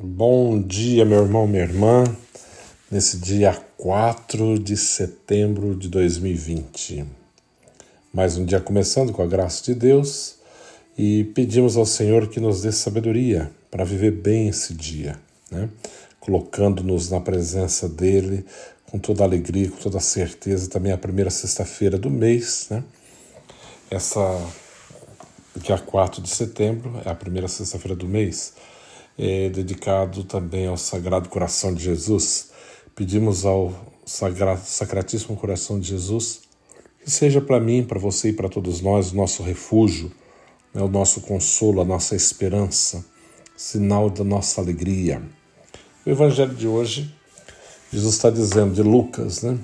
Bom dia, meu irmão, minha irmã, nesse dia 4 de setembro de 2020. Mais um dia começando com a graça de Deus e pedimos ao Senhor que nos dê sabedoria para viver bem esse dia, né? colocando-nos na presença dEle com toda a alegria, com toda a certeza. Também a primeira sexta-feira do mês, né? essa dia 4 de setembro, é a primeira sexta-feira do mês, é dedicado também ao Sagrado Coração de Jesus. Pedimos ao Sagrado, Sacratíssimo Coração de Jesus que seja para mim, para você e para todos nós o nosso refúgio, né, o nosso consolo, a nossa esperança, sinal da nossa alegria. O Evangelho de hoje, Jesus está dizendo de Lucas, né?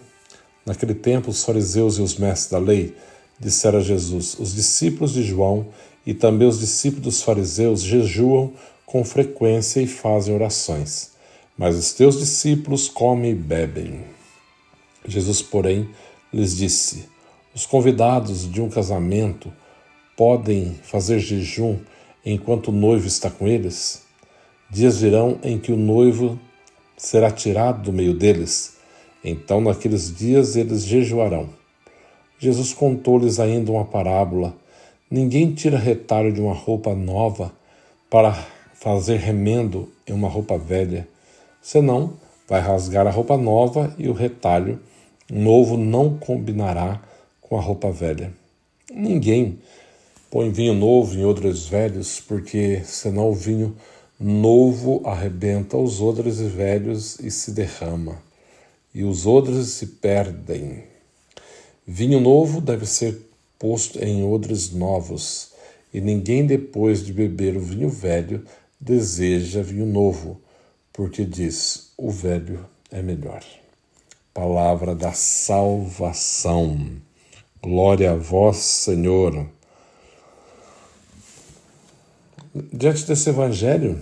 Naquele tempo, os fariseus e os mestres da lei disseram a Jesus: Os discípulos de João e também os discípulos dos fariseus jejuam com frequência e fazem orações, mas os teus discípulos comem e bebem. Jesus, porém, lhes disse: Os convidados de um casamento podem fazer jejum enquanto o noivo está com eles? Dias virão em que o noivo será tirado do meio deles. Então, naqueles dias, eles jejuarão. Jesus contou-lhes ainda uma parábola. Ninguém tira retalho de uma roupa nova para fazer remendo em uma roupa velha, senão vai rasgar a roupa nova e o retalho novo não combinará com a roupa velha. Ninguém põe vinho novo em odres velhos, porque senão o vinho novo arrebenta os odres velhos e se derrama, e os odres se perdem. Vinho novo deve ser posto em odres novos, e ninguém depois de beber o vinho velho deseja vinho novo, porque diz: o velho é melhor. Palavra da salvação. Glória a vós, Senhor. Diante desse evangelho,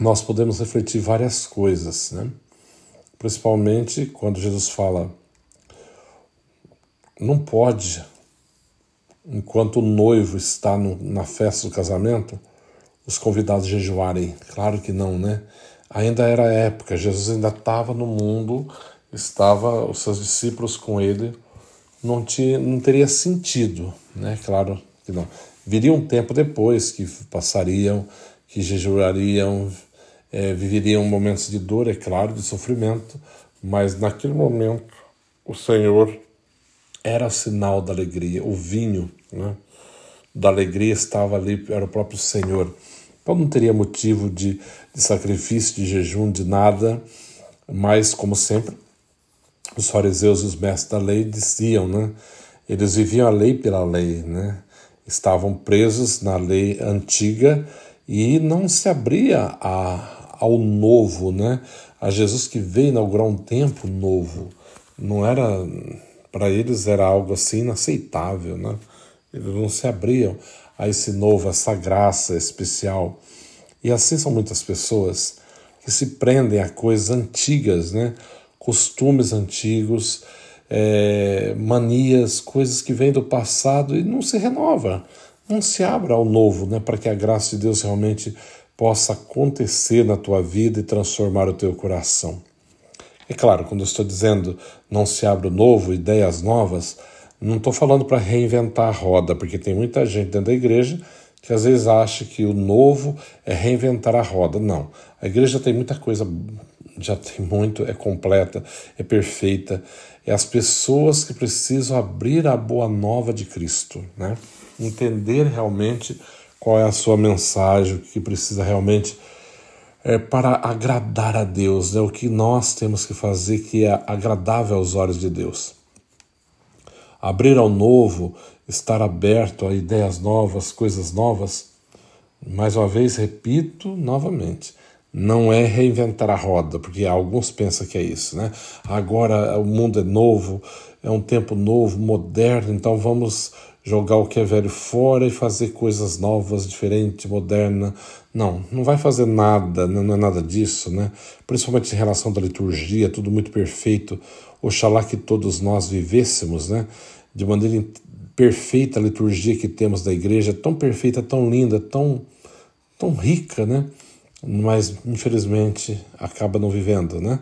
nós podemos refletir várias coisas, né? Principalmente quando Jesus fala não pode, enquanto o noivo está no, na festa do casamento, os convidados jejuarem. Claro que não, né? Ainda era época, Jesus ainda estava no mundo, estava os seus discípulos com ele, não, tinha, não teria sentido, né? Claro que não. Viria um tempo depois que passariam, que jejuariam, é, viveriam momentos de dor, é claro, de sofrimento, mas naquele momento o Senhor era sinal da alegria. O vinho né, da alegria estava ali, era o próprio Senhor. Então não teria motivo de, de sacrifício, de jejum, de nada, mas, como sempre, os fariseus e os mestres da lei diziam, né? Eles viviam a lei pela lei, né? Estavam presos na lei antiga e não se abria a, ao novo, né? A Jesus que veio inaugurar um tempo novo. Não era para eles era algo assim inaceitável, né? Eles não se abriam a esse novo, essa graça especial. E assim são muitas pessoas que se prendem a coisas antigas, né? Costumes antigos, é, manias, coisas que vêm do passado e não se renova, não se abre ao novo, né? Para que a graça de Deus realmente possa acontecer na tua vida e transformar o teu coração. É claro, quando eu estou dizendo não se abre o novo, ideias novas, não estou falando para reinventar a roda, porque tem muita gente dentro da igreja que às vezes acha que o novo é reinventar a roda. Não. A igreja tem muita coisa, já tem muito, é completa, é perfeita. É as pessoas que precisam abrir a boa nova de Cristo, né? Entender realmente qual é a sua mensagem, o que precisa realmente é, para agradar a Deus, é o que nós temos que fazer que é agradável aos olhos de Deus. Abrir ao novo, estar aberto a ideias novas, coisas novas. Mais uma vez, repito novamente, não é reinventar a roda, porque alguns pensam que é isso, né? Agora o mundo é novo, é um tempo novo, moderno, então vamos jogar o que é velho fora e fazer coisas novas, diferentes, moderna. Não, não vai fazer nada, não é nada disso, né? Principalmente em relação da liturgia, tudo muito perfeito. Oxalá que todos nós vivêssemos, né? De maneira perfeita a liturgia que temos da igreja, tão perfeita, tão linda, tão, tão rica, né? mas infelizmente acaba não vivendo, né?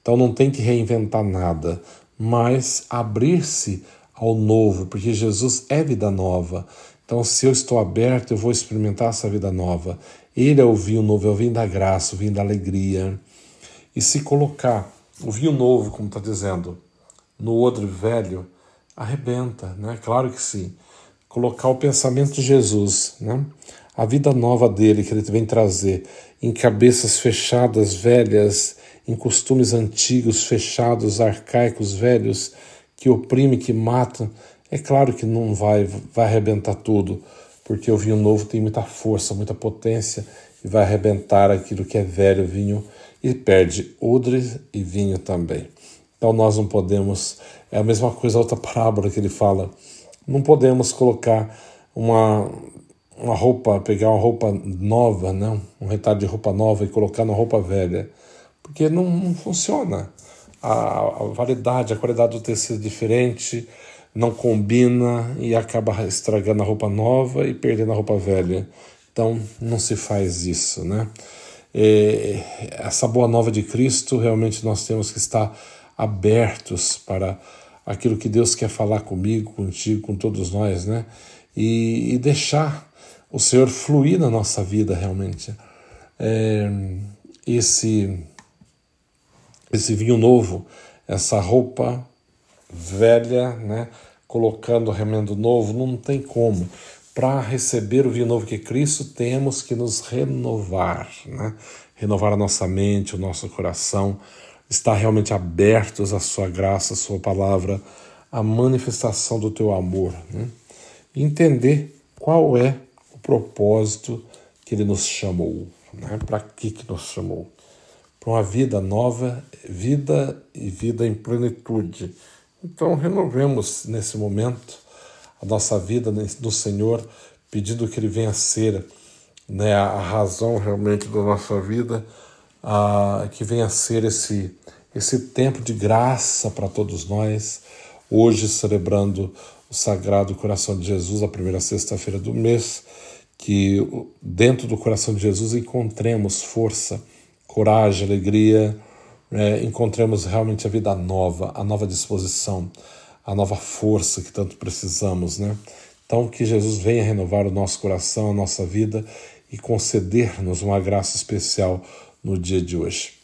Então não tem que reinventar nada, mas abrir-se ao novo, porque Jesus é vida nova. Então, se eu estou aberto, eu vou experimentar essa vida nova. Ele é o vinho novo, é o vinho da graça, o vinho da alegria. E se colocar o vinho novo, como está dizendo, no odre velho, arrebenta, né? Claro que sim. Colocar o pensamento de Jesus, né? A vida nova dele que ele vem trazer em cabeças fechadas, velhas, em costumes antigos, fechados, arcaicos, velhos, que oprime, que mata. É claro que não vai, vai arrebentar tudo, porque o vinho novo tem muita força, muita potência e vai arrebentar aquilo que é velho vinho e perde odre e vinho também. Então nós não podemos, é a mesma coisa, outra parábola que ele fala, não podemos colocar uma, uma roupa, pegar uma roupa nova, não, um retalho de roupa nova e colocar na roupa velha, porque não, não funciona. A, a validade, a qualidade do tecido é diferente, não combina e acaba estragando a roupa nova e perdendo a roupa velha. Então não se faz isso, né? É, essa boa nova de Cristo, realmente nós temos que estar abertos para aquilo que Deus quer falar comigo, contigo, com todos nós, né? E, e deixar o Senhor fluir na nossa vida realmente. É, esse, esse vinho novo, essa roupa velha, né? Colocando remendo novo, não tem como para receber o vinho novo que é Cristo, temos que nos renovar, né? renovar a nossa mente, o nosso coração, estar realmente abertos à Sua graça, à Sua palavra, à manifestação do Teu amor. Né? E entender qual é o propósito que Ele nos chamou, né? para que, que nos chamou. Para uma vida nova, vida e vida em plenitude. Então, renovemos nesse momento a nossa vida do Senhor, pedindo que Ele venha ser né, a razão realmente da nossa vida, a, que venha ser esse, esse tempo de graça para todos nós. Hoje, celebrando o Sagrado Coração de Jesus, a primeira sexta-feira do mês, que dentro do coração de Jesus encontremos força, coragem, alegria, é, encontremos realmente a vida nova, a nova disposição a nova força que tanto precisamos, né? Então, que Jesus venha renovar o nosso coração, a nossa vida e conceder-nos uma graça especial no dia de hoje.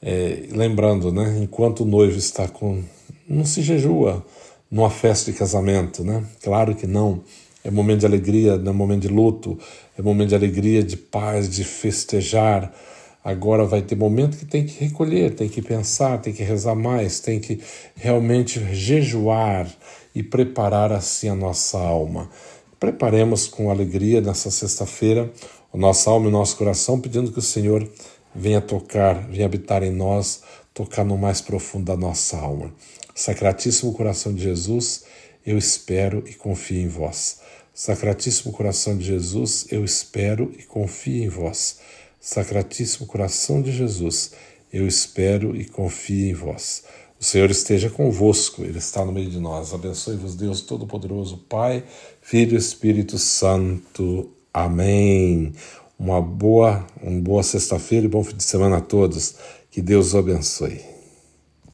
É, lembrando, né? Enquanto o noivo está com. Não se jejua numa festa de casamento, né? Claro que não. É momento de alegria, não é momento de luto, é momento de alegria, de paz, de festejar Agora vai ter momento que tem que recolher, tem que pensar, tem que rezar mais, tem que realmente jejuar e preparar assim a nossa alma. Preparemos com alegria nessa sexta-feira a nossa alma e o nosso coração, pedindo que o Senhor venha tocar, venha habitar em nós, tocar no mais profundo da nossa alma. Sacratíssimo coração de Jesus, eu espero e confio em vós. Sacratíssimo coração de Jesus, eu espero e confio em vós. Sacratíssimo coração de Jesus, eu espero e confio em vós. O Senhor esteja convosco, Ele está no meio de nós. Abençoe-vos, Deus Todo-Poderoso, Pai, Filho e Espírito Santo. Amém. Uma boa, uma boa sexta-feira e bom fim de semana a todos. Que Deus os abençoe.